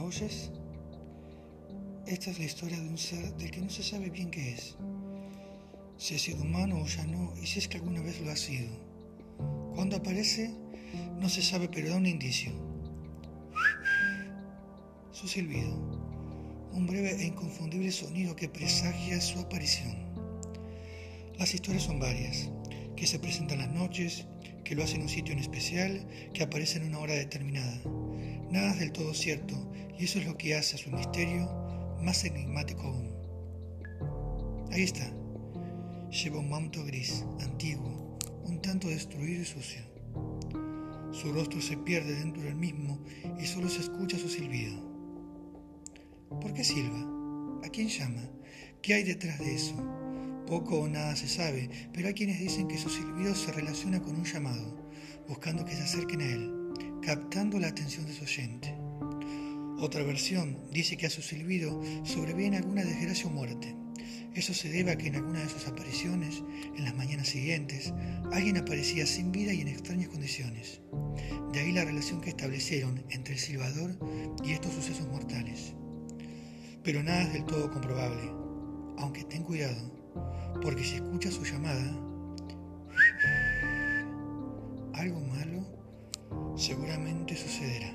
oyes? Esta es la historia de un ser del que no se sabe bien qué es. Si ha sido humano o ya no, y si es que alguna vez lo ha sido. Cuando aparece, no se sabe, pero da un indicio. Su silbido, un breve e inconfundible sonido que presagia su aparición. Las historias son varias, que se presentan las noches, que lo hace en un sitio en especial, que aparece en una hora determinada. Nada es del todo cierto, y eso es lo que hace a su misterio más enigmático aún. Ahí está. Lleva un manto gris, antiguo, un tanto destruido y sucio. Su rostro se pierde dentro del mismo y solo se escucha su silbido. ¿Por qué silba? ¿A quién llama? ¿Qué hay detrás de eso? Poco o nada se sabe, pero hay quienes dicen que su silbido se relaciona con un llamado, buscando que se acerquen a él, captando la atención de su oyente. Otra versión dice que a su silbido sobreviene alguna desgracia o muerte. Eso se debe a que en alguna de sus apariciones, en las mañanas siguientes, alguien aparecía sin vida y en extrañas condiciones. De ahí la relación que establecieron entre el silbador y estos sucesos mortales. Pero nada es del todo comprobable, aunque ten cuidado, porque si escuchas su llamada, seguramente sucederá.